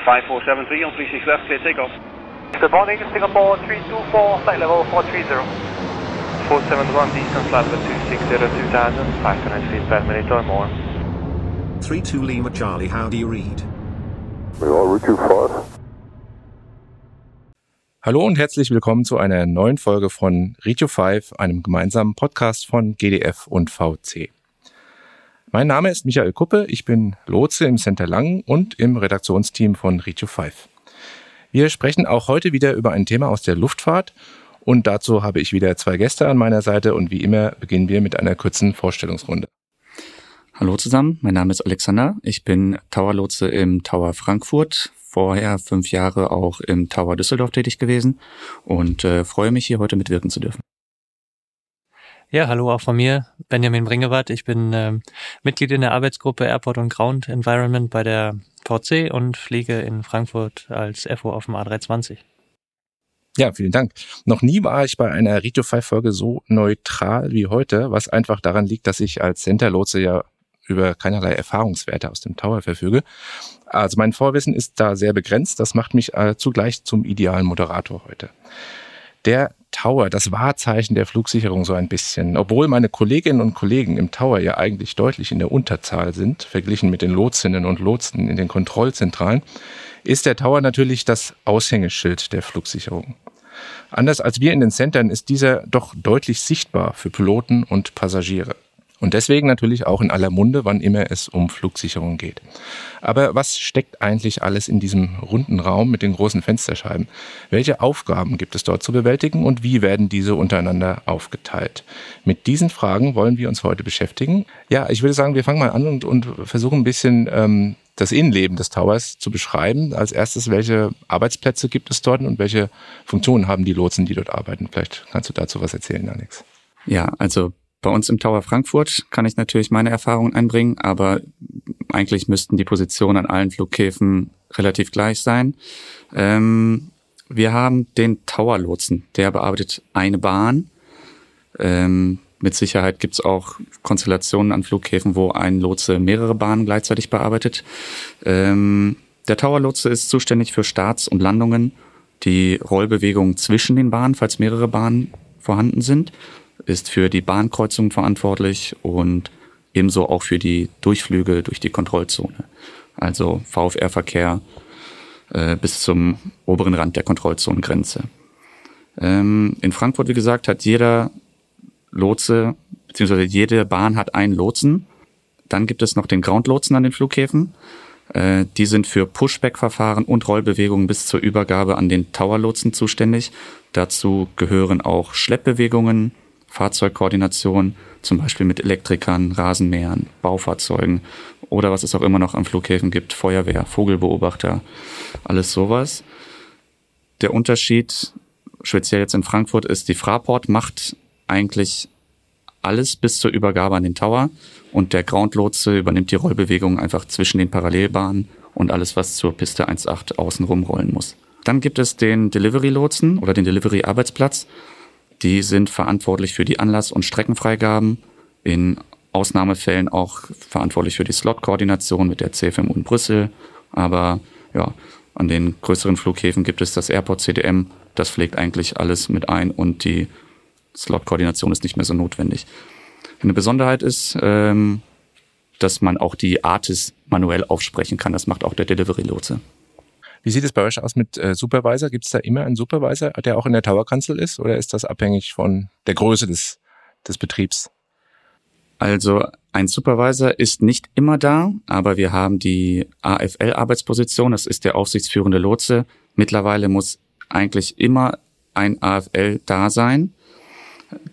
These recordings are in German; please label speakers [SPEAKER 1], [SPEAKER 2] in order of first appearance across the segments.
[SPEAKER 1] 5473 on 36 left, clear takeoff.
[SPEAKER 2] Good morning, Singapore 324, flight level 430.
[SPEAKER 3] 471 distance level 260 2000, 500 feet per minute or more.
[SPEAKER 4] 32 Lima Charlie, how do you read?
[SPEAKER 5] We are route 25.
[SPEAKER 6] Hallo und herzlich willkommen zu einer neuen Folge von Retio 5, einem gemeinsamen Podcast von GDF und VC. Mein Name ist Michael Kuppe, ich bin Lotse im Center Langen und im Redaktionsteam von Retio 5. Wir sprechen auch heute wieder über ein Thema aus der Luftfahrt und dazu habe ich wieder zwei Gäste an meiner Seite und wie immer beginnen wir mit einer kurzen Vorstellungsrunde.
[SPEAKER 7] Hallo zusammen, mein Name ist Alexander. Ich bin Towerlotse im Tower Frankfurt, vorher fünf Jahre auch im Tower Düsseldorf tätig gewesen und äh, freue mich hier heute mitwirken zu dürfen.
[SPEAKER 8] Ja, hallo auch von mir, Benjamin Bringewart. Ich bin ähm, Mitglied in der Arbeitsgruppe Airport und Ground Environment bei der VC und fliege in Frankfurt als FO auf dem A320.
[SPEAKER 6] Ja, vielen Dank. Noch nie war ich bei einer Rito 5 Folge so neutral wie heute, was einfach daran liegt, dass ich als Center-Lotse ja über keinerlei Erfahrungswerte aus dem Tower verfüge. Also mein Vorwissen ist da sehr begrenzt. Das macht mich äh, zugleich zum idealen Moderator heute. Der Tower, das Wahrzeichen der Flugsicherung so ein bisschen. Obwohl meine Kolleginnen und Kollegen im Tower ja eigentlich deutlich in der Unterzahl sind, verglichen mit den Lotsinnen und Lotsen in den Kontrollzentralen, ist der Tower natürlich das Aushängeschild der Flugsicherung. Anders als wir in den Centern ist dieser doch deutlich sichtbar für Piloten und Passagiere. Und deswegen natürlich auch in aller Munde, wann immer es um Flugsicherung geht. Aber was steckt eigentlich alles in diesem runden Raum mit den großen Fensterscheiben? Welche Aufgaben gibt es dort zu bewältigen und wie werden diese untereinander aufgeteilt? Mit diesen Fragen wollen wir uns heute beschäftigen. Ja, ich würde sagen, wir fangen mal an und, und versuchen ein bisschen ähm, das Innenleben des Towers zu beschreiben. Als erstes, welche Arbeitsplätze gibt es dort und welche Funktionen haben die Lotsen, die dort arbeiten? Vielleicht kannst du dazu was erzählen, Alex.
[SPEAKER 7] Ja, also bei uns im Tower Frankfurt kann ich natürlich meine Erfahrungen einbringen, aber eigentlich müssten die Positionen an allen Flughäfen relativ gleich sein. Ähm, wir haben den Tower-Lotsen, der bearbeitet eine Bahn. Ähm, mit Sicherheit gibt es auch Konstellationen an Flughäfen, wo ein Lotse mehrere Bahnen gleichzeitig bearbeitet. Ähm, der Tower-Lotse ist zuständig für Starts und Landungen, die Rollbewegungen zwischen den Bahnen, falls mehrere Bahnen vorhanden sind ist für die Bahnkreuzung verantwortlich und ebenso auch für die Durchflüge durch die Kontrollzone. Also VFR-Verkehr äh, bis zum oberen Rand der Kontrollzonengrenze. Ähm, in Frankfurt, wie gesagt, hat jeder Lotse, beziehungsweise jede Bahn hat einen Lotsen. Dann gibt es noch den Groundlotsen an den Flughäfen. Äh, die sind für Pushback-Verfahren und Rollbewegungen bis zur Übergabe an den Tower-Lotsen zuständig. Dazu gehören auch Schleppbewegungen, Fahrzeugkoordination, zum Beispiel mit Elektrikern, Rasenmähern, Baufahrzeugen oder was es auch immer noch am Flughäfen gibt, Feuerwehr, Vogelbeobachter, alles sowas. Der Unterschied, speziell jetzt in Frankfurt, ist, die Fraport macht eigentlich alles bis zur Übergabe an den Tower und der Groundlotse übernimmt die Rollbewegung einfach zwischen den Parallelbahnen und alles, was zur Piste 1.8 außenrum rollen muss. Dann gibt es den Delivery-Lotsen oder den Delivery-Arbeitsplatz. Die sind verantwortlich für die Anlass- und Streckenfreigaben, in Ausnahmefällen auch verantwortlich für die Slot-Koordination mit der CFM und Brüssel. Aber ja, an den größeren Flughäfen gibt es das Airport CDM. Das pflegt eigentlich alles mit ein und die Slot-Koordination ist nicht mehr so notwendig. Eine Besonderheit ist, ähm, dass man auch die Artis manuell aufsprechen kann. Das macht auch der Delivery-Lotse.
[SPEAKER 6] Wie sieht es bei euch aus mit äh, Supervisor? Gibt es da immer einen Supervisor, der auch in der Tower-Kanzel ist oder ist das abhängig von der Größe des, des Betriebs?
[SPEAKER 7] Also ein Supervisor ist nicht immer da, aber wir haben die AFL-Arbeitsposition, das ist der aufsichtsführende Lotse. Mittlerweile muss eigentlich immer ein AFL da sein.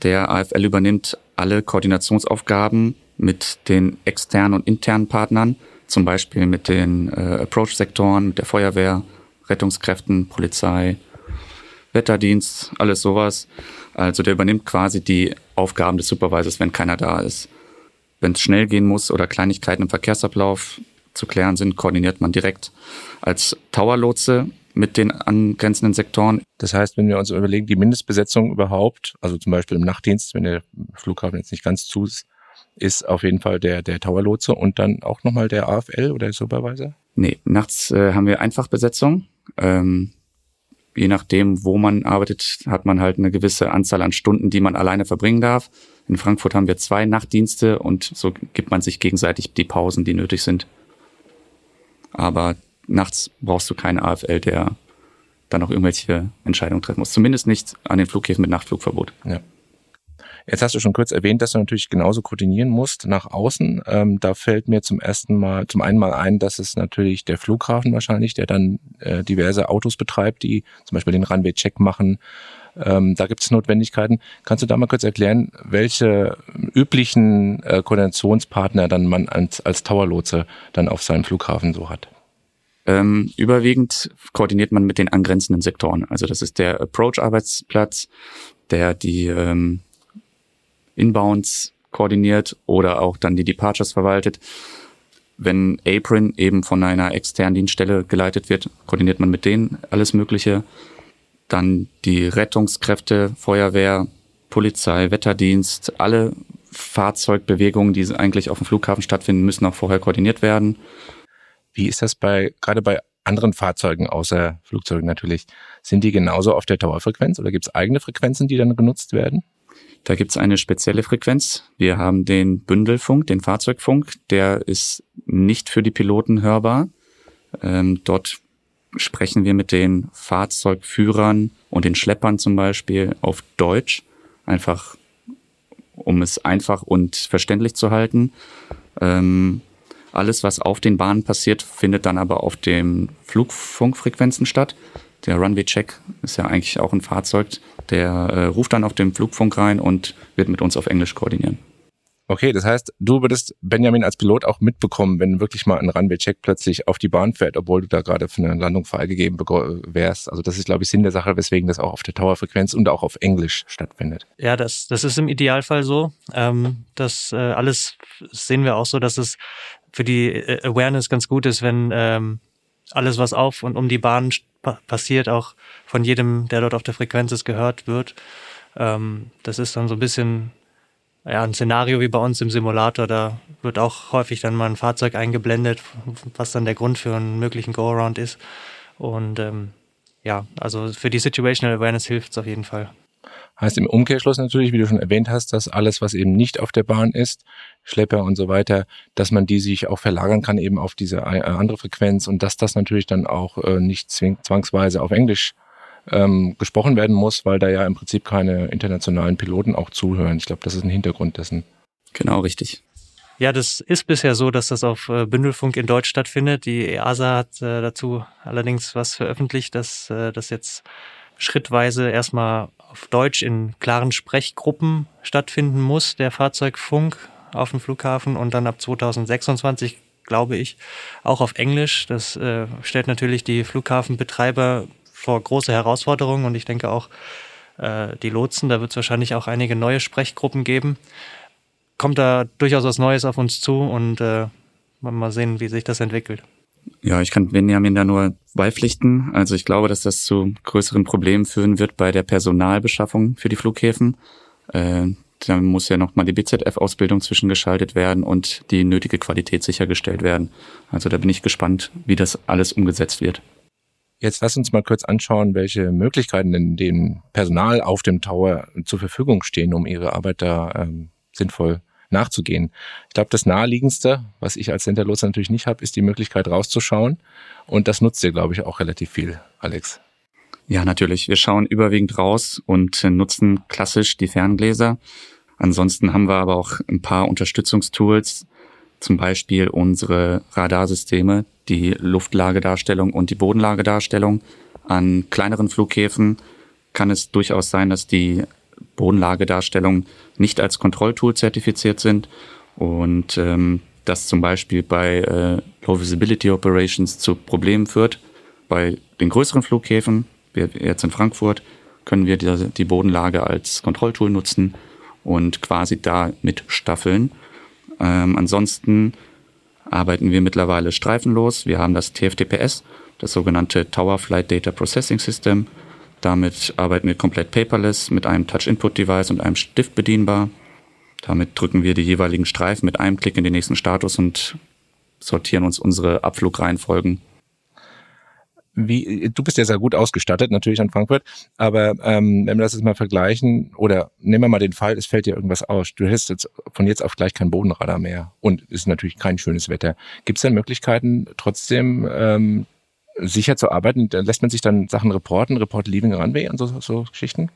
[SPEAKER 7] Der AFL übernimmt alle Koordinationsaufgaben mit den externen und internen Partnern zum Beispiel mit den äh, Approach-Sektoren, mit der Feuerwehr, Rettungskräften, Polizei, Wetterdienst, alles sowas. Also der übernimmt quasi die Aufgaben des Supervisors, wenn keiner da ist. Wenn es schnell gehen muss oder Kleinigkeiten im Verkehrsablauf zu klären sind, koordiniert man direkt als Towerlotse mit den angrenzenden Sektoren.
[SPEAKER 6] Das heißt, wenn wir uns überlegen, die Mindestbesetzung überhaupt, also zum Beispiel im Nachtdienst, wenn der Flughafen jetzt nicht ganz zu ist, ist auf jeden Fall der, der Tower-Lotse und dann auch nochmal der AFL oder der Supervisor?
[SPEAKER 7] Nee, nachts äh, haben wir Einfachbesetzung. Ähm, je nachdem, wo man arbeitet, hat man halt eine gewisse Anzahl an Stunden, die man alleine verbringen darf. In Frankfurt haben wir zwei Nachtdienste und so gibt man sich gegenseitig die Pausen, die nötig sind. Aber nachts brauchst du keinen AFL, der dann auch irgendwelche Entscheidungen treffen muss. Zumindest nicht an den Flughäfen mit Nachtflugverbot.
[SPEAKER 6] Ja. Jetzt hast du schon kurz erwähnt, dass du natürlich genauso koordinieren musst nach außen. Ähm, da fällt mir zum ersten Mal, zum einen mal ein, dass es natürlich der Flughafen wahrscheinlich, der dann äh, diverse Autos betreibt, die zum Beispiel den Runway-Check machen. Ähm, da gibt es Notwendigkeiten. Kannst du da mal kurz erklären, welche üblichen äh, Koordinationspartner dann man als, als Towerlotse dann auf seinem Flughafen so hat?
[SPEAKER 7] Ähm, überwiegend koordiniert man mit den angrenzenden Sektoren. Also das ist der Approach-Arbeitsplatz, der die ähm, Inbounds koordiniert oder auch dann die Departures verwaltet. Wenn Apron eben von einer externen Dienststelle geleitet wird, koordiniert man mit denen alles Mögliche. Dann die Rettungskräfte, Feuerwehr, Polizei, Wetterdienst, alle Fahrzeugbewegungen, die eigentlich auf dem Flughafen stattfinden, müssen auch vorher koordiniert werden.
[SPEAKER 6] Wie ist das bei, gerade bei anderen Fahrzeugen außer Flugzeugen natürlich? Sind die genauso auf der Towerfrequenz oder gibt es eigene Frequenzen, die dann genutzt werden?
[SPEAKER 7] Da gibt es eine spezielle Frequenz. Wir haben den Bündelfunk, den Fahrzeugfunk. Der ist nicht für die Piloten hörbar. Ähm, dort sprechen wir mit den Fahrzeugführern und den Schleppern zum Beispiel auf Deutsch, einfach um es einfach und verständlich zu halten. Ähm, alles, was auf den Bahnen passiert, findet dann aber auf den Flugfunkfrequenzen statt. Der Runway-Check ist ja eigentlich auch ein Fahrzeug, der äh, ruft dann auf dem Flugfunk rein und wird mit uns auf Englisch koordinieren.
[SPEAKER 6] Okay, das heißt, du würdest Benjamin als Pilot auch mitbekommen, wenn wirklich mal ein Runway-Check plötzlich auf die Bahn fährt, obwohl du da gerade für eine Landung freigegeben wärst. Also das ist, glaube ich, Sinn der Sache, weswegen das auch auf der Tower-Frequenz und auch auf Englisch stattfindet.
[SPEAKER 8] Ja, das, das ist im Idealfall so. Ähm, das äh, alles sehen wir auch so, dass es für die äh, Awareness ganz gut ist, wenn ähm, alles, was auf und um die Bahn passiert, auch von jedem, der dort auf der Frequenz ist, gehört wird. Ähm, das ist dann so ein bisschen ja, ein Szenario wie bei uns im Simulator. Da wird auch häufig dann mal ein Fahrzeug eingeblendet, was dann der Grund für einen möglichen Go-Around ist. Und ähm, ja, also für die Situational Awareness hilft es auf jeden Fall.
[SPEAKER 6] Heißt im Umkehrschluss natürlich, wie du schon erwähnt hast, dass alles, was eben nicht auf der Bahn ist, Schlepper und so weiter, dass man die sich auch verlagern kann eben auf diese äh, andere Frequenz und dass das natürlich dann auch äh, nicht zwangsweise auf Englisch ähm, gesprochen werden muss, weil da ja im Prinzip keine internationalen Piloten auch zuhören. Ich glaube, das ist ein Hintergrund dessen.
[SPEAKER 7] Genau, richtig.
[SPEAKER 8] Ja, das ist bisher so, dass das auf äh, Bündelfunk in Deutsch stattfindet. Die EASA hat äh, dazu allerdings was veröffentlicht, dass äh, das jetzt schrittweise erstmal auf Deutsch in klaren Sprechgruppen stattfinden muss, der Fahrzeugfunk auf dem Flughafen und dann ab 2026, glaube ich, auch auf Englisch. Das äh, stellt natürlich die Flughafenbetreiber vor große Herausforderungen und ich denke auch äh, die Lotsen, da wird es wahrscheinlich auch einige neue Sprechgruppen geben. Kommt da durchaus was Neues auf uns zu und äh, mal sehen, wie sich das entwickelt.
[SPEAKER 7] Ja, ich kann Benjamin da nur beipflichten. Also ich glaube, dass das zu größeren Problemen führen wird bei der Personalbeschaffung für die Flughäfen. Äh, da muss ja nochmal die BZF-Ausbildung zwischengeschaltet werden und die nötige Qualität sichergestellt werden. Also da bin ich gespannt, wie das alles umgesetzt wird.
[SPEAKER 6] Jetzt lass uns mal kurz anschauen, welche Möglichkeiten denn dem Personal auf dem Tower zur Verfügung stehen, um ihre Arbeit da ähm, sinnvoll nachzugehen. Ich glaube, das naheliegendste, was ich als Centerloser natürlich nicht habe, ist die Möglichkeit rauszuschauen. Und das nutzt ihr, glaube ich, auch relativ viel, Alex.
[SPEAKER 7] Ja, natürlich. Wir schauen überwiegend raus und nutzen klassisch die Ferngläser. Ansonsten haben wir aber auch ein paar Unterstützungstools, zum Beispiel unsere Radarsysteme, die Luftlagedarstellung und die Bodenlagedarstellung. An kleineren Flughäfen kann es durchaus sein, dass die Bodenlagedarstellung nicht als Kontrolltool zertifiziert sind und ähm, das zum Beispiel bei äh, Low Visibility Operations zu Problemen führt. Bei den größeren Flughäfen, wir jetzt in Frankfurt, können wir die, die Bodenlage als Kontrolltool nutzen und quasi da mitstaffeln. Ähm, ansonsten arbeiten wir mittlerweile streifenlos. Wir haben das TFTPS, das sogenannte Tower Flight Data Processing System. Damit arbeiten wir komplett paperless mit einem Touch-Input-Device und einem Stift bedienbar. Damit drücken wir die jeweiligen Streifen mit einem Klick in den nächsten Status und sortieren uns unsere Abflugreihenfolgen.
[SPEAKER 6] Wie, du bist ja sehr gut ausgestattet, natürlich an Frankfurt, aber ähm, wenn wir das jetzt mal vergleichen, oder nehmen wir mal den Fall, es fällt dir irgendwas aus. Du hättest jetzt von jetzt auf gleich kein Bodenradar mehr und ist natürlich kein schönes Wetter. Gibt es denn Möglichkeiten, trotzdem ähm, sicher zu arbeiten? Lässt man sich dann Sachen reporten, Report Leaving Runway und so, so Geschichten?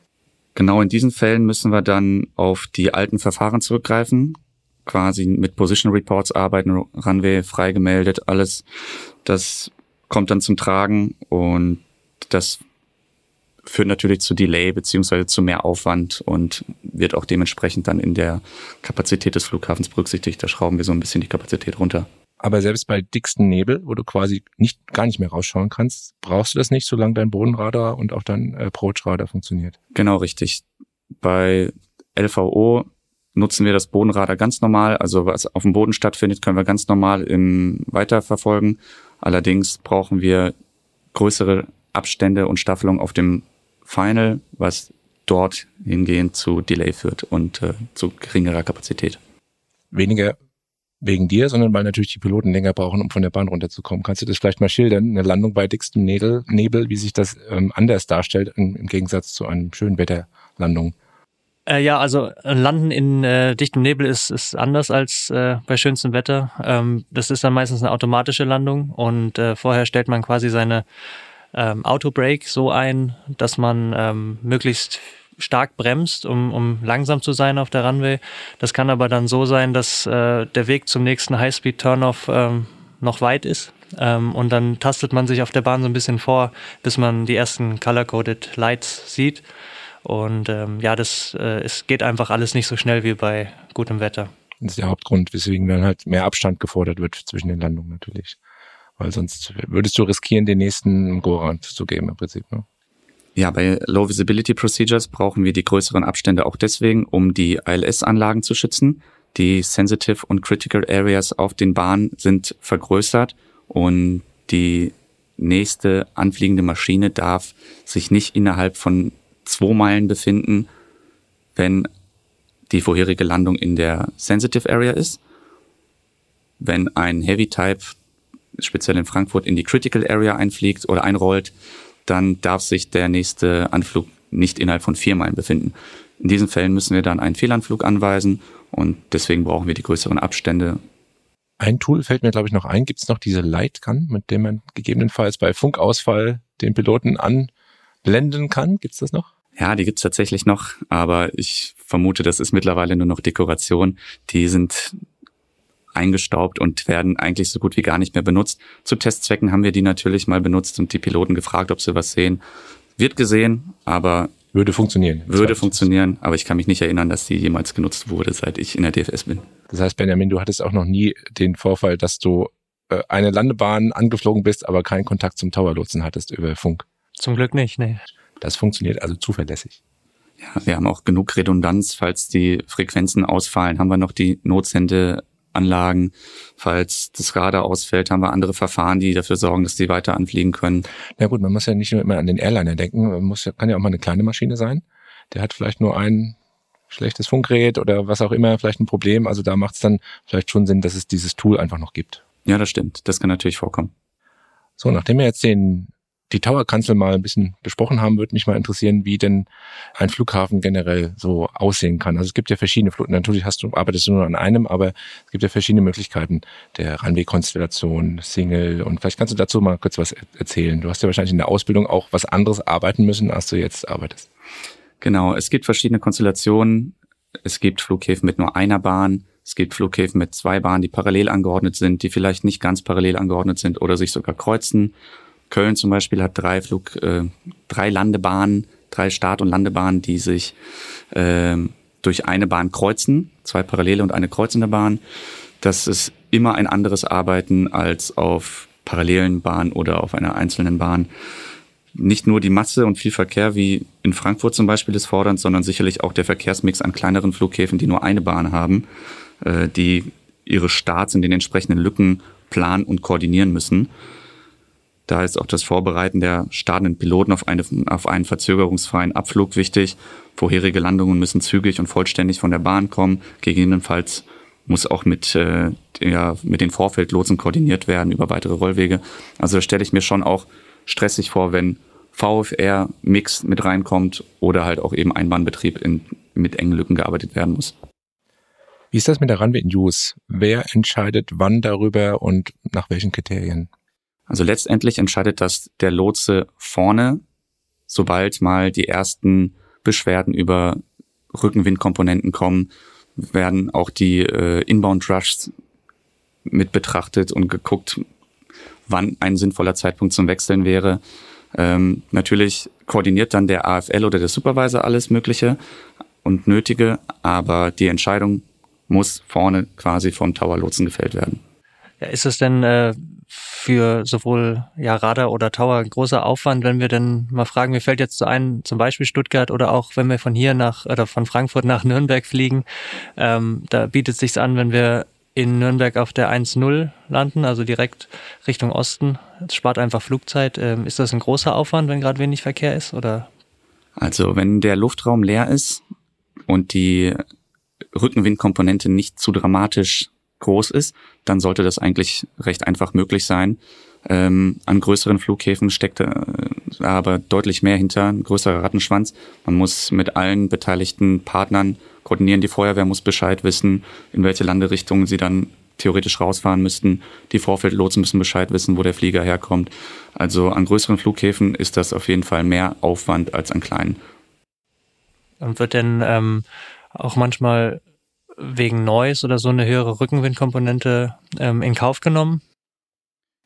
[SPEAKER 7] Genau in diesen Fällen müssen wir dann auf die alten Verfahren zurückgreifen, quasi mit Position Reports arbeiten, Runway freigemeldet, alles. Das kommt dann zum Tragen und das führt natürlich zu Delay beziehungsweise zu mehr Aufwand und wird auch dementsprechend dann in der Kapazität des Flughafens berücksichtigt. Da schrauben wir so ein bisschen die Kapazität runter.
[SPEAKER 6] Aber selbst bei dicksten Nebel, wo du quasi nicht, gar nicht mehr rausschauen kannst, brauchst du das nicht, solange dein Bodenradar und auch dein Approach-Radar funktioniert.
[SPEAKER 7] Genau, richtig. Bei LVO nutzen wir das Bodenradar ganz normal. Also was auf dem Boden stattfindet, können wir ganz normal im weiterverfolgen. Allerdings brauchen wir größere Abstände und Staffelung auf dem Final, was dort hingehend zu Delay führt und äh, zu geringerer Kapazität.
[SPEAKER 6] Weniger wegen dir, sondern weil natürlich die Piloten länger brauchen, um von der Bahn runterzukommen. Kannst du das vielleicht mal schildern? Eine Landung bei dickstem Nebel, Nebel wie sich das ähm, anders darstellt im, im Gegensatz zu einem schönen Wetterlandung?
[SPEAKER 8] Äh, ja, also Landen in äh, dichtem Nebel ist, ist anders als äh, bei schönstem Wetter. Ähm, das ist dann meistens eine automatische Landung und äh, vorher stellt man quasi seine ähm, Autobrake so ein, dass man ähm, möglichst stark bremst, um, um langsam zu sein auf der Runway. Das kann aber dann so sein, dass äh, der Weg zum nächsten High-Speed-Turnoff ähm, noch weit ist. Ähm, und dann tastet man sich auf der Bahn so ein bisschen vor, bis man die ersten Color-Coded Lights sieht. Und ähm, ja, das äh, es geht einfach alles nicht so schnell wie bei gutem Wetter.
[SPEAKER 6] Das ist der Hauptgrund, weswegen dann halt mehr Abstand gefordert wird zwischen den Landungen natürlich. Weil sonst würdest du riskieren, den nächsten Gorand zu geben im Prinzip. Ne?
[SPEAKER 7] Ja, bei Low Visibility Procedures brauchen wir die größeren Abstände auch deswegen, um die ILS-Anlagen zu schützen. Die Sensitive und Critical Areas auf den Bahnen sind vergrößert und die nächste anfliegende Maschine darf sich nicht innerhalb von zwei Meilen befinden, wenn die vorherige Landung in der Sensitive Area ist. Wenn ein Heavy Type, speziell in Frankfurt, in die Critical Area einfliegt oder einrollt, dann darf sich der nächste Anflug nicht innerhalb von vier Meilen befinden. In diesen Fällen müssen wir dann einen Fehlanflug anweisen und deswegen brauchen wir die größeren Abstände.
[SPEAKER 6] Ein Tool fällt mir, glaube ich, noch ein. Gibt es noch diese Lightgun, mit dem man gegebenenfalls bei Funkausfall den Piloten anblenden kann? Gibt es das noch?
[SPEAKER 7] Ja, die gibt's tatsächlich noch, aber ich vermute, das ist mittlerweile nur noch Dekoration. Die sind eingestaubt und werden eigentlich so gut wie gar nicht mehr benutzt. Zu Testzwecken haben wir die natürlich mal benutzt und die Piloten gefragt, ob sie was sehen. Wird gesehen, aber
[SPEAKER 6] würde funktionieren.
[SPEAKER 7] Würde funktionieren, aber ich kann mich nicht erinnern, dass die jemals genutzt wurde, seit ich in der DFS bin.
[SPEAKER 6] Das heißt, Benjamin, du hattest auch noch nie den Vorfall, dass du äh, eine Landebahn angeflogen bist, aber keinen Kontakt zum Towerlotsen hattest über Funk.
[SPEAKER 8] Zum Glück nicht, nee.
[SPEAKER 6] Das funktioniert also zuverlässig.
[SPEAKER 7] Ja, wir haben auch genug Redundanz, falls die Frequenzen ausfallen, haben wir noch die Notsendeanlagen. Falls das Radar ausfällt, haben wir andere Verfahren, die dafür sorgen, dass die weiter anfliegen können.
[SPEAKER 6] Na gut, man muss ja nicht nur immer an den Airliner denken, man muss ja, kann ja auch mal eine kleine Maschine sein. Der hat vielleicht nur ein schlechtes Funkgerät oder was auch immer, vielleicht ein Problem. Also da macht es dann vielleicht schon Sinn, dass es dieses Tool einfach noch gibt.
[SPEAKER 7] Ja, das stimmt. Das kann natürlich vorkommen.
[SPEAKER 6] So, nachdem wir jetzt den die Tower-Kanzel mal ein bisschen besprochen haben, würde mich mal interessieren, wie denn ein Flughafen generell so aussehen kann. Also es gibt ja verschiedene Flughafen. Natürlich hast du, arbeitest du nur an einem, aber es gibt ja verschiedene Möglichkeiten der Runway-Konstellation, Single und vielleicht kannst du dazu mal kurz was erzählen. Du hast ja wahrscheinlich in der Ausbildung auch was anderes arbeiten müssen, als du jetzt arbeitest.
[SPEAKER 7] Genau, es gibt verschiedene Konstellationen. Es gibt Flughäfen mit nur einer Bahn. Es gibt Flughäfen mit zwei Bahnen, die parallel angeordnet sind, die vielleicht nicht ganz parallel angeordnet sind oder sich sogar kreuzen. Köln zum Beispiel hat drei Flug, äh, drei Landebahnen, drei Start- und Landebahnen, die sich äh, durch eine Bahn kreuzen, zwei parallele und eine kreuzende Bahn. Das ist immer ein anderes Arbeiten als auf parallelen Bahnen oder auf einer einzelnen Bahn. Nicht nur die Masse und viel Verkehr wie in Frankfurt zum Beispiel ist fordernd, sondern sicherlich auch der Verkehrsmix an kleineren Flughäfen, die nur eine Bahn haben, äh, die ihre Starts in den entsprechenden Lücken planen und koordinieren müssen. Da ist auch das Vorbereiten der startenden Piloten auf, eine, auf einen verzögerungsfreien Abflug wichtig. Vorherige Landungen müssen zügig und vollständig von der Bahn kommen. Gegebenenfalls muss auch mit, äh, ja, mit den Vorfeldlotsen koordiniert werden über weitere Rollwege. Also stelle ich mir schon auch stressig vor, wenn VFR-Mix mit reinkommt oder halt auch eben Einbahnbetrieb in, mit engen Lücken gearbeitet werden muss.
[SPEAKER 6] Wie ist das mit der Runway News? Wer entscheidet wann darüber und nach welchen Kriterien?
[SPEAKER 7] Also letztendlich entscheidet das der Lotse vorne, sobald mal die ersten Beschwerden über Rückenwindkomponenten kommen, werden auch die äh, Inbound Rushs mit betrachtet und geguckt, wann ein sinnvoller Zeitpunkt zum Wechseln wäre. Ähm, natürlich koordiniert dann der AFL oder der Supervisor alles Mögliche und Nötige, aber die Entscheidung muss vorne quasi vom Tower-Lotsen gefällt werden.
[SPEAKER 8] Ja, ist es denn äh, für sowohl ja, Radar oder Tower ein großer Aufwand, wenn wir denn mal fragen, mir fällt jetzt so ein, zum Beispiel Stuttgart oder auch wenn wir von hier nach oder von Frankfurt nach Nürnberg fliegen, ähm, da bietet es sich an, wenn wir in Nürnberg auf der 1.0 landen, also direkt Richtung Osten. Das spart einfach Flugzeit. Ähm, ist das ein großer Aufwand, wenn gerade wenig Verkehr ist? Oder?
[SPEAKER 7] Also wenn der Luftraum leer ist und die Rückenwindkomponente nicht zu dramatisch groß ist, dann sollte das eigentlich recht einfach möglich sein. Ähm, an größeren Flughäfen steckt äh, aber deutlich mehr hinter, ein größerer Rattenschwanz. Man muss mit allen beteiligten Partnern koordinieren. Die Feuerwehr muss Bescheid wissen, in welche Landerichtung sie dann theoretisch rausfahren müssten. Die Vorfeldlotsen müssen Bescheid wissen, wo der Flieger herkommt. Also an größeren Flughäfen ist das auf jeden Fall mehr Aufwand als an kleinen.
[SPEAKER 8] Und wird denn ähm, auch manchmal wegen Noise oder so eine höhere Rückenwindkomponente ähm, in Kauf genommen?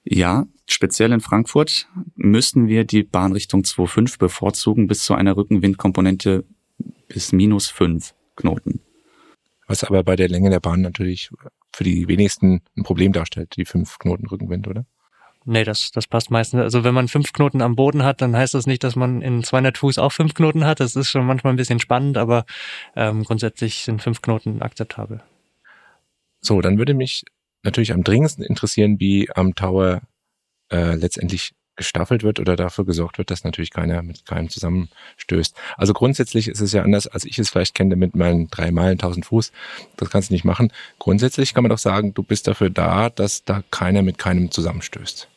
[SPEAKER 7] Ja, speziell in Frankfurt müssten wir die Bahnrichtung 2.5 bevorzugen bis zu einer Rückenwindkomponente bis minus 5 Knoten.
[SPEAKER 6] Was aber bei der Länge der Bahn natürlich für die wenigsten ein Problem darstellt, die 5 Knoten Rückenwind, oder?
[SPEAKER 8] Nee, das, das passt meistens. Also wenn man fünf Knoten am Boden hat, dann heißt das nicht, dass man in 200 Fuß auch fünf Knoten hat. Das ist schon manchmal ein bisschen spannend, aber ähm, grundsätzlich sind fünf Knoten akzeptabel.
[SPEAKER 6] So, dann würde mich natürlich am dringendsten interessieren, wie am Tower äh, letztendlich gestaffelt wird oder dafür gesorgt wird, dass natürlich keiner mit keinem zusammenstößt. Also grundsätzlich ist es ja anders, als ich es vielleicht kenne mit meinen drei Meilen, 1000 Fuß. Das kannst du nicht machen. Grundsätzlich kann man doch sagen, du bist dafür da, dass da keiner mit keinem zusammenstößt.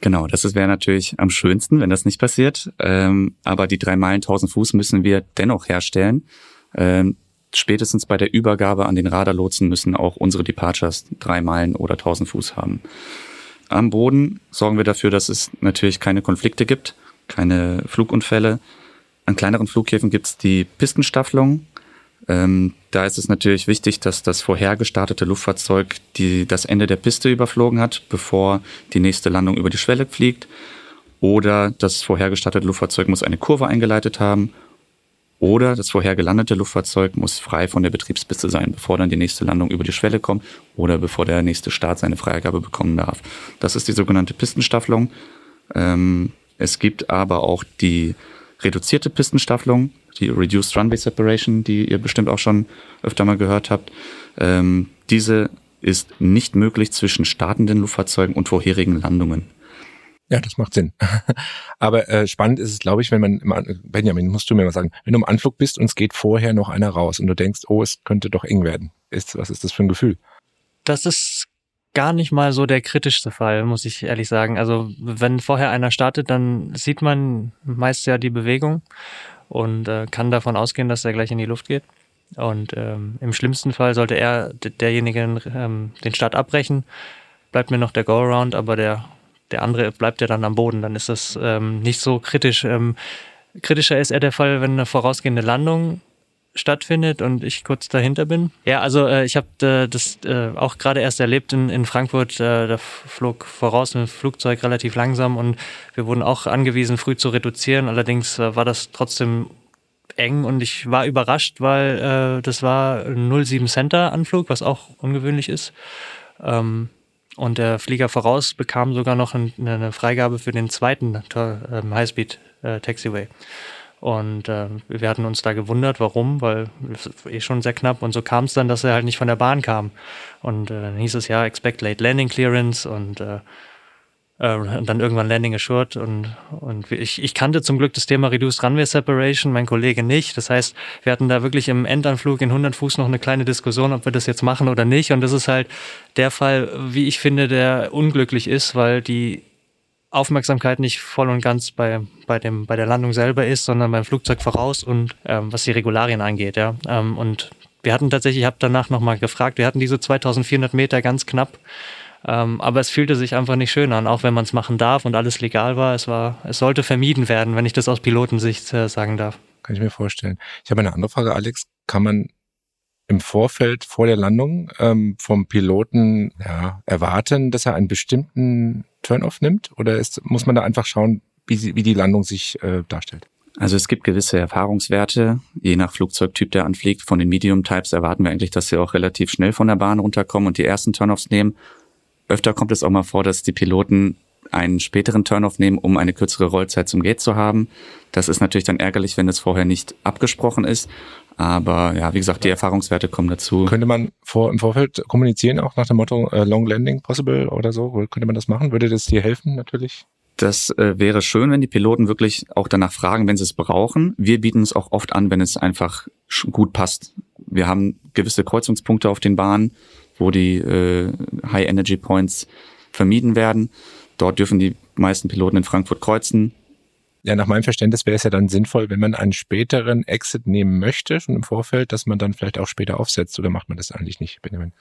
[SPEAKER 7] Genau, das wäre natürlich am schönsten, wenn das nicht passiert. Ähm, aber die drei Meilen 1000 Fuß müssen wir dennoch herstellen. Ähm, spätestens bei der Übergabe an den Radarlotsen müssen auch unsere Departures drei Meilen oder 1000 Fuß haben. Am Boden sorgen wir dafür, dass es natürlich keine Konflikte gibt, keine Flugunfälle. An kleineren Flughäfen gibt es die Pistenstaffelung. Ähm, da ist es natürlich wichtig, dass das vorher gestartete Luftfahrzeug die, das Ende der Piste überflogen hat, bevor die nächste Landung über die Schwelle fliegt. Oder das vorher gestartete Luftfahrzeug muss eine Kurve eingeleitet haben. Oder das vorher gelandete Luftfahrzeug muss frei von der Betriebspiste sein, bevor dann die nächste Landung über die Schwelle kommt oder bevor der nächste Start seine Freigabe bekommen darf. Das ist die sogenannte Pistenstaffelung. Ähm, es gibt aber auch die reduzierte Pistenstaffelung die Reduced Runway Separation, die ihr bestimmt auch schon öfter mal gehört habt. Ähm, diese ist nicht möglich zwischen startenden Luftfahrzeugen und vorherigen Landungen.
[SPEAKER 6] Ja, das macht Sinn. Aber äh, spannend ist es, glaube ich, wenn man, im, Benjamin, musst du mir mal sagen, wenn du im Anflug bist und es geht vorher noch einer raus und du denkst, oh, es könnte doch eng werden. Ist, was ist das für ein Gefühl?
[SPEAKER 8] Das ist gar nicht mal so der kritischste Fall, muss ich ehrlich sagen. Also wenn vorher einer startet, dann sieht man meist ja die Bewegung und äh, kann davon ausgehen, dass er gleich in die Luft geht. Und ähm, im schlimmsten Fall sollte er derjenige ähm, den Start abbrechen, bleibt mir noch der Go-Around, aber der, der andere bleibt ja dann am Boden. Dann ist das ähm, nicht so kritisch. Ähm, kritischer ist eher der Fall, wenn eine vorausgehende Landung stattfindet und ich kurz dahinter bin. Ja, also äh, ich habe äh, das äh, auch gerade erst erlebt in, in Frankfurt. Äh, da flog voraus ein Flugzeug relativ langsam und wir wurden auch angewiesen, früh zu reduzieren. Allerdings äh, war das trotzdem eng und ich war überrascht, weil äh, das war ein 07 Center Anflug, was auch ungewöhnlich ist. Ähm, und der Flieger voraus bekam sogar noch ein, eine Freigabe für den zweiten äh, Highspeed Taxiway. Und äh, wir hatten uns da gewundert, warum, weil es eh schon sehr knapp. Und so kam es dann, dass er halt nicht von der Bahn kam. Und äh, dann hieß es ja, expect late landing clearance. Und äh, äh, dann irgendwann Landing Assured und, und ich, ich kannte zum Glück das Thema Reduced Runway Separation, mein Kollege nicht. Das heißt, wir hatten da wirklich im Endanflug in 100 Fuß noch eine kleine Diskussion, ob wir das jetzt machen oder nicht. Und das ist halt der Fall, wie ich finde, der unglücklich ist, weil die Aufmerksamkeit nicht voll und ganz bei, bei, dem, bei der Landung selber ist, sondern beim Flugzeug voraus und ähm, was die Regularien angeht. Ja. Ähm, und wir hatten tatsächlich, ich habe danach nochmal gefragt, wir hatten diese 2400 Meter ganz knapp ähm, aber es fühlte sich einfach nicht schön an, auch wenn man es machen darf und alles legal war. Es war, es sollte vermieden werden, wenn ich das aus Pilotensicht äh, sagen darf.
[SPEAKER 6] Kann ich mir vorstellen. Ich habe eine andere Frage, Alex. Kann man im Vorfeld vor der Landung ähm, vom Piloten ja, erwarten, dass er einen bestimmten Turn-off nimmt? Oder ist, muss man da einfach schauen, wie, sie, wie die Landung sich äh, darstellt?
[SPEAKER 7] Also es gibt gewisse Erfahrungswerte, je nach Flugzeugtyp, der anfliegt. Von den Medium-Types erwarten wir eigentlich, dass sie auch relativ schnell von der Bahn runterkommen und die ersten Turn-offs nehmen. Öfter kommt es auch mal vor, dass die Piloten einen späteren Turnoff nehmen, um eine kürzere Rollzeit zum Gate zu haben. Das ist natürlich dann ärgerlich, wenn es vorher nicht abgesprochen ist. Aber ja, wie gesagt, die Erfahrungswerte kommen dazu.
[SPEAKER 6] Könnte man vor, im Vorfeld kommunizieren, auch nach dem Motto äh, Long Landing possible oder so? Könnte man das machen? Würde das dir helfen natürlich?
[SPEAKER 7] Das äh, wäre schön, wenn die Piloten wirklich auch danach fragen, wenn sie es brauchen. Wir bieten es auch oft an, wenn es einfach gut passt. Wir haben gewisse Kreuzungspunkte auf den Bahnen, wo die äh, High Energy Points vermieden werden. Dort dürfen die meisten Piloten in Frankfurt kreuzen.
[SPEAKER 6] Ja, nach meinem Verständnis wäre es ja dann sinnvoll, wenn man einen späteren Exit nehmen möchte, schon im Vorfeld, dass man dann vielleicht auch später aufsetzt. Oder macht man das eigentlich nicht, Benjamin?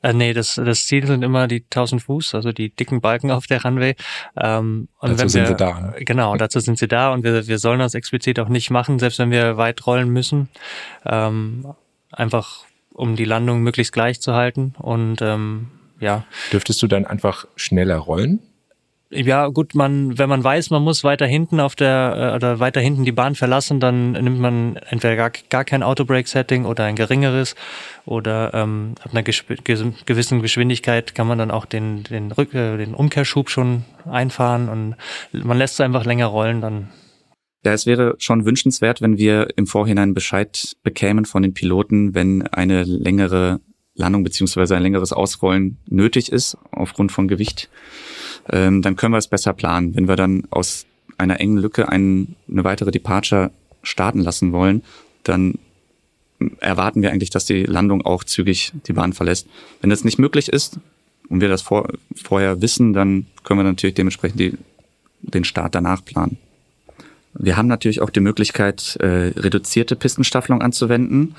[SPEAKER 8] Äh, nee, das, das Ziel sind immer die 1000 Fuß, also die dicken Balken auf der Runway.
[SPEAKER 6] Ähm, und dazu wenn sind wir, sie da. Ne?
[SPEAKER 8] Genau, dazu sind sie da und wir, wir sollen das explizit auch nicht machen, selbst wenn wir weit rollen müssen. Ähm, einfach um die Landung möglichst gleich zu halten. Und ähm, ja.
[SPEAKER 6] Dürftest du dann einfach schneller rollen?
[SPEAKER 8] Ja, gut, man, wenn man weiß, man muss weiter hinten auf der äh, oder weiter hinten die Bahn verlassen, dann nimmt man entweder gar, gar kein Autobrake-Setting oder ein geringeres oder ähm, ab einer gewissen Geschwindigkeit kann man dann auch den, den, Rück äh, den Umkehrschub schon einfahren und man lässt es einfach länger rollen, dann
[SPEAKER 7] ja, es wäre schon wünschenswert, wenn wir im Vorhinein Bescheid bekämen von den Piloten, wenn eine längere Landung beziehungsweise ein längeres Ausrollen nötig ist aufgrund von Gewicht. Ähm, dann können wir es besser planen. Wenn wir dann aus einer engen Lücke einen, eine weitere Departure starten lassen wollen, dann erwarten wir eigentlich, dass die Landung auch zügig die Bahn verlässt. Wenn das nicht möglich ist und wir das vor, vorher wissen, dann können wir natürlich dementsprechend die, den Start danach planen. Wir haben natürlich auch die Möglichkeit, äh, reduzierte Pistenstaffelung anzuwenden.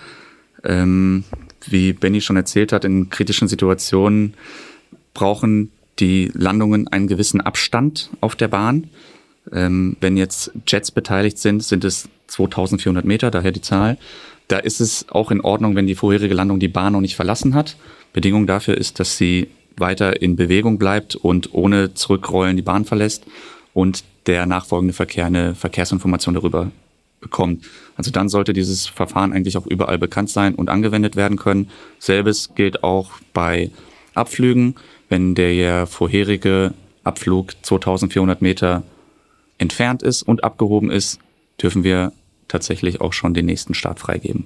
[SPEAKER 7] Ähm, wie Benny schon erzählt hat, in kritischen Situationen brauchen die Landungen einen gewissen Abstand auf der Bahn. Ähm, wenn jetzt Jets beteiligt sind, sind es 2400 Meter, daher die Zahl. Da ist es auch in Ordnung, wenn die vorherige Landung die Bahn noch nicht verlassen hat. Bedingung dafür ist, dass sie weiter in Bewegung bleibt und ohne Zurückrollen die Bahn verlässt und der nachfolgende Verkehr eine Verkehrsinformation darüber bekommt. Also dann sollte dieses Verfahren eigentlich auch überall bekannt sein und angewendet werden können. Selbes gilt auch bei Abflügen. Wenn der vorherige Abflug 2400 Meter entfernt ist und abgehoben ist, dürfen wir tatsächlich auch schon den nächsten Start freigeben.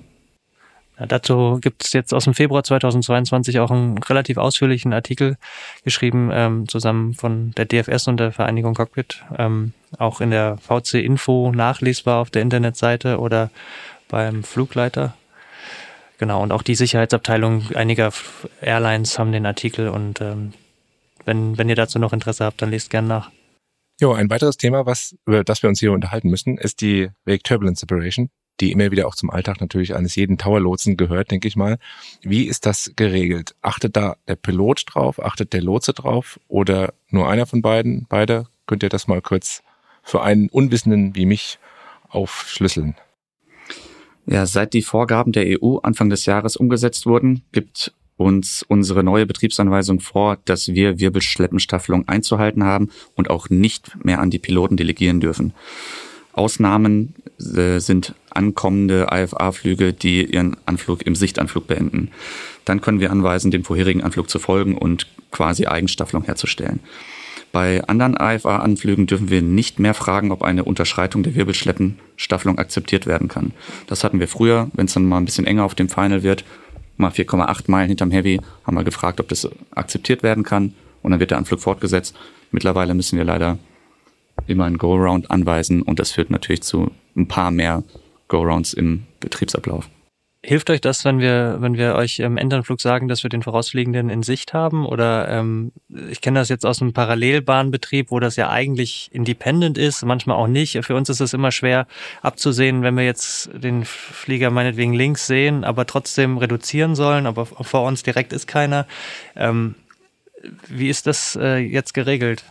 [SPEAKER 8] Ja, dazu gibt es jetzt aus dem Februar 2022 auch einen relativ ausführlichen Artikel geschrieben, ähm, zusammen von der DFS und der Vereinigung Cockpit, ähm, auch in der VC Info nachlesbar auf der Internetseite oder beim Flugleiter. Genau, und auch die Sicherheitsabteilung einiger Airlines haben den Artikel und ähm, wenn, wenn ihr dazu noch Interesse habt, dann lest gern nach.
[SPEAKER 6] Jo, ein weiteres Thema, was, über das wir uns hier unterhalten müssen, ist die Wake Turbulence Separation die immer wieder auch zum Alltag natürlich eines jeden Tower-Lotsen gehört, denke ich mal. Wie ist das geregelt? Achtet da der Pilot drauf? Achtet der Lotse drauf? Oder nur einer von beiden? Beide? Könnt ihr das mal kurz für einen Unwissenden wie mich aufschlüsseln?
[SPEAKER 7] Ja, seit die Vorgaben der EU Anfang des Jahres umgesetzt wurden, gibt uns unsere neue Betriebsanweisung vor, dass wir Wirbelschleppenstaffelung einzuhalten haben und auch nicht mehr an die Piloten delegieren dürfen. Ausnahmen äh, sind ankommende IFA-Flüge, die ihren Anflug im Sichtanflug beenden. Dann können wir anweisen, dem vorherigen Anflug zu folgen und quasi Eigenstaffelung herzustellen. Bei anderen IFA-Anflügen dürfen wir nicht mehr fragen, ob eine Unterschreitung der Wirbelschleppenstaffelung akzeptiert werden kann. Das hatten wir früher, wenn es dann mal ein bisschen enger auf dem Final wird, mal 4,8 Meilen hinterm Heavy, haben wir gefragt, ob das akzeptiert werden kann. und dann wird der Anflug fortgesetzt. Mittlerweile müssen wir leider immer einen Go-Round anweisen und das führt natürlich zu ein paar mehr Go-Rounds im Betriebsablauf.
[SPEAKER 8] Hilft euch das, wenn wir, wenn wir euch im Endanflug sagen, dass wir den Vorausfliegenden in Sicht haben? Oder ähm, ich kenne das jetzt aus einem Parallelbahnbetrieb, wo das ja eigentlich independent ist, manchmal auch nicht. Für uns ist es immer schwer abzusehen, wenn wir jetzt den Flieger meinetwegen links sehen, aber trotzdem reduzieren sollen, aber vor uns direkt ist keiner. Ähm, wie ist das äh, jetzt geregelt?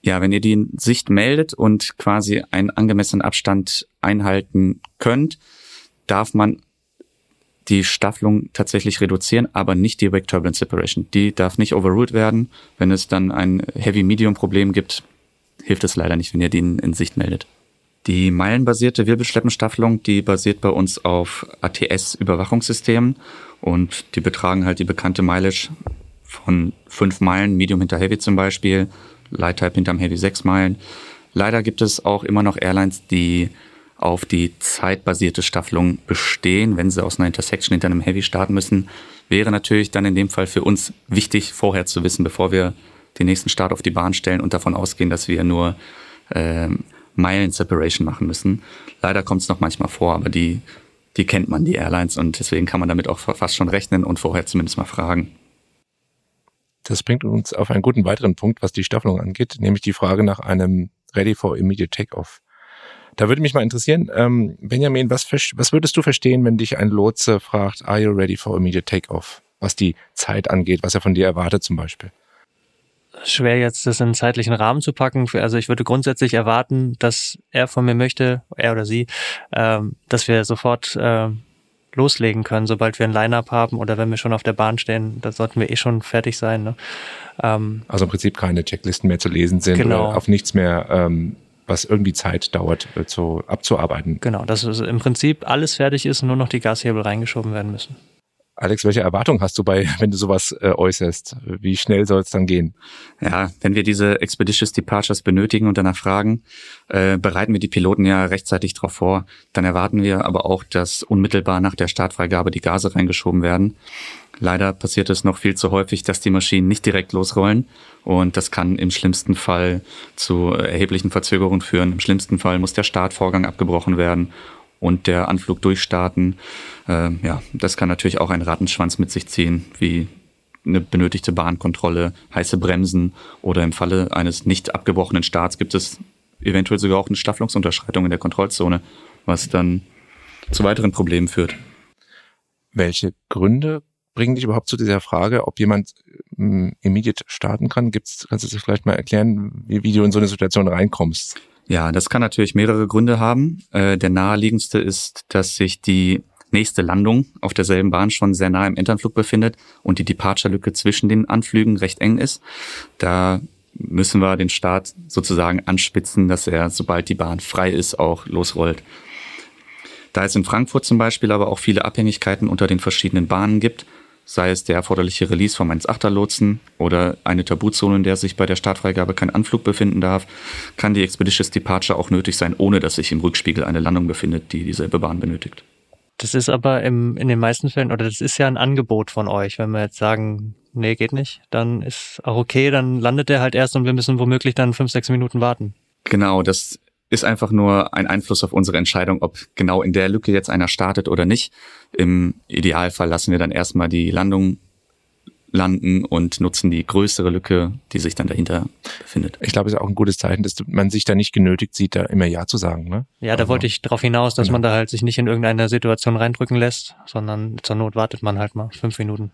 [SPEAKER 7] Ja, wenn ihr die Sicht meldet und quasi einen angemessenen Abstand einhalten könnt, darf man die Staffelung tatsächlich reduzieren, aber nicht die Wake Turbulence Separation. Die darf nicht overruled werden. Wenn es dann ein Heavy-Medium-Problem gibt, hilft es leider nicht, wenn ihr die in, in Sicht meldet. Die meilenbasierte Wirbelschleppenstaffelung, die basiert bei uns auf ATS-Überwachungssystemen und die betragen halt die bekannte Mileage von fünf Meilen, Medium hinter Heavy zum Beispiel, Light Type hinterm Heavy sechs Meilen. Leider gibt es auch immer noch Airlines, die auf die zeitbasierte Staffelung bestehen, wenn sie aus einer Intersection hinter einem Heavy starten müssen, wäre natürlich dann in dem Fall für uns wichtig, vorher zu wissen, bevor wir den nächsten Start auf die Bahn stellen und davon ausgehen, dass wir nur äh, Meilen-Separation machen müssen. Leider kommt es noch manchmal vor, aber die, die kennt man, die Airlines, und deswegen kann man damit auch fast schon rechnen und vorher zumindest mal fragen.
[SPEAKER 6] Das bringt uns auf einen guten weiteren Punkt, was die Staffelung angeht, nämlich die Frage nach einem Ready for Immediate Takeoff. Da würde mich mal interessieren, ähm, Benjamin, was, was würdest du verstehen, wenn dich ein Lotse fragt, are you ready for immediate takeoff? Was die Zeit angeht, was er von dir erwartet zum Beispiel?
[SPEAKER 8] Schwer jetzt das in einen zeitlichen Rahmen zu packen. Also ich würde grundsätzlich erwarten, dass er von mir möchte, er oder sie, ähm, dass wir sofort äh, loslegen können, sobald wir ein Line-Up haben oder wenn wir schon auf der Bahn stehen, da sollten wir eh schon fertig sein. Ne?
[SPEAKER 6] Ähm, also im Prinzip keine Checklisten mehr zu lesen sind genau. oder auf nichts mehr ähm, was irgendwie Zeit dauert, äh, zu, abzuarbeiten.
[SPEAKER 8] Genau, dass im Prinzip alles fertig ist und nur noch die Gashebel reingeschoben werden müssen.
[SPEAKER 6] Alex, welche Erwartung hast du bei, wenn du sowas äh, äußerst? Wie schnell soll es dann gehen?
[SPEAKER 7] Ja, wenn wir diese Expeditious Departures benötigen und danach fragen, äh, bereiten wir die Piloten ja rechtzeitig darauf vor. Dann erwarten wir aber auch, dass unmittelbar nach der Startfreigabe die Gase reingeschoben werden. Leider passiert es noch viel zu häufig, dass die Maschinen nicht direkt losrollen und das kann im schlimmsten Fall zu erheblichen Verzögerungen führen. Im schlimmsten Fall muss der Startvorgang abgebrochen werden und der Anflug durchstarten. Äh, ja, das kann natürlich auch einen Rattenschwanz mit sich ziehen, wie eine benötigte Bahnkontrolle, heiße Bremsen oder im Falle eines nicht abgebrochenen Starts gibt es eventuell sogar auch eine Staffelungsunterschreitung in der Kontrollzone, was dann zu weiteren Problemen führt.
[SPEAKER 6] Welche Gründe bringen dich überhaupt zu dieser Frage, ob jemand ähm, immediate starten kann? Gibt's, kannst du das vielleicht mal erklären, wie, wie du in so eine Situation reinkommst?
[SPEAKER 7] Ja, das kann natürlich mehrere Gründe haben. Äh, der naheliegendste ist, dass sich die nächste Landung auf derselben Bahn schon sehr nah im Enternflug befindet und die Departure-Lücke zwischen den Anflügen recht eng ist. Da müssen wir den Start sozusagen anspitzen, dass er, sobald die Bahn frei ist, auch losrollt. Da es in Frankfurt zum Beispiel aber auch viele Abhängigkeiten unter den verschiedenen Bahnen gibt, sei es der erforderliche Release vom 1.8er Lotsen oder eine Tabuzone, in der sich bei der Startfreigabe kein Anflug befinden darf, kann die Expeditious Departure auch nötig sein, ohne dass sich im Rückspiegel eine Landung befindet, die dieselbe Bahn benötigt.
[SPEAKER 8] Das ist aber im, in den meisten Fällen, oder das ist ja ein Angebot von euch, wenn wir jetzt sagen, nee, geht nicht, dann ist auch okay, dann landet der halt erst und wir müssen womöglich dann fünf, sechs Minuten warten.
[SPEAKER 7] Genau, das ist einfach nur ein Einfluss auf unsere Entscheidung, ob genau in der Lücke jetzt einer startet oder nicht. Im Idealfall lassen wir dann erstmal die Landung landen und nutzen die größere Lücke, die sich dann dahinter befindet.
[SPEAKER 6] Ich glaube, es ist auch ein gutes Zeichen, dass man sich da nicht genötigt sieht, da immer Ja zu sagen. Ne?
[SPEAKER 8] Ja, da also, wollte ich darauf hinaus, dass genau. man da halt sich nicht in irgendeine Situation reindrücken lässt, sondern zur Not wartet man halt mal fünf Minuten.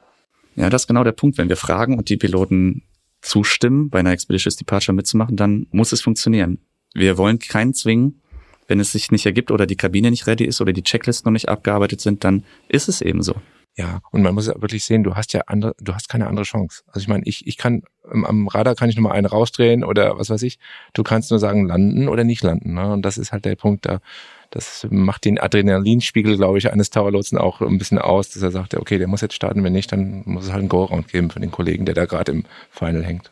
[SPEAKER 7] Ja, das ist genau der Punkt. Wenn wir fragen und die Piloten zustimmen, bei einer Expeditious Departure mitzumachen, dann muss es funktionieren. Wir wollen keinen zwingen. Wenn es sich nicht ergibt oder die Kabine nicht ready ist oder die Checklisten noch nicht abgearbeitet sind, dann ist es eben so.
[SPEAKER 6] Ja, und man muss ja wirklich sehen, du hast ja andere, du hast keine andere Chance. Also ich meine, ich, ich kann, am Radar kann ich nochmal einen rausdrehen oder was weiß ich. Du kannst nur sagen, landen oder nicht landen. Ne? Und das ist halt der Punkt da. Das macht den Adrenalinspiegel, glaube ich, eines Towerlotsen auch ein bisschen aus, dass er sagt, okay, der muss jetzt starten, wenn nicht, dann muss es halt einen Go-Round geben für den Kollegen, der da gerade im Final hängt.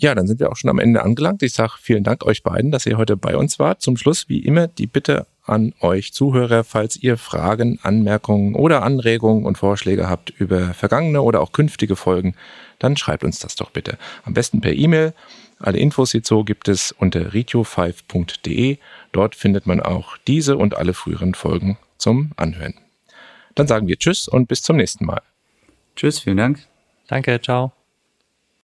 [SPEAKER 6] Ja, dann sind wir auch schon am Ende angelangt. Ich sage vielen Dank euch beiden, dass ihr heute bei uns wart. Zum Schluss, wie immer, die Bitte an euch Zuhörer, falls ihr Fragen, Anmerkungen oder Anregungen und Vorschläge habt über vergangene oder auch künftige Folgen, dann schreibt uns das doch bitte. Am besten per E-Mail. Alle Infos hierzu gibt es unter ritio5.de. Dort findet man auch diese und alle früheren Folgen zum Anhören. Dann sagen wir Tschüss und bis zum nächsten Mal.
[SPEAKER 7] Tschüss, vielen Dank.
[SPEAKER 8] Danke, ciao.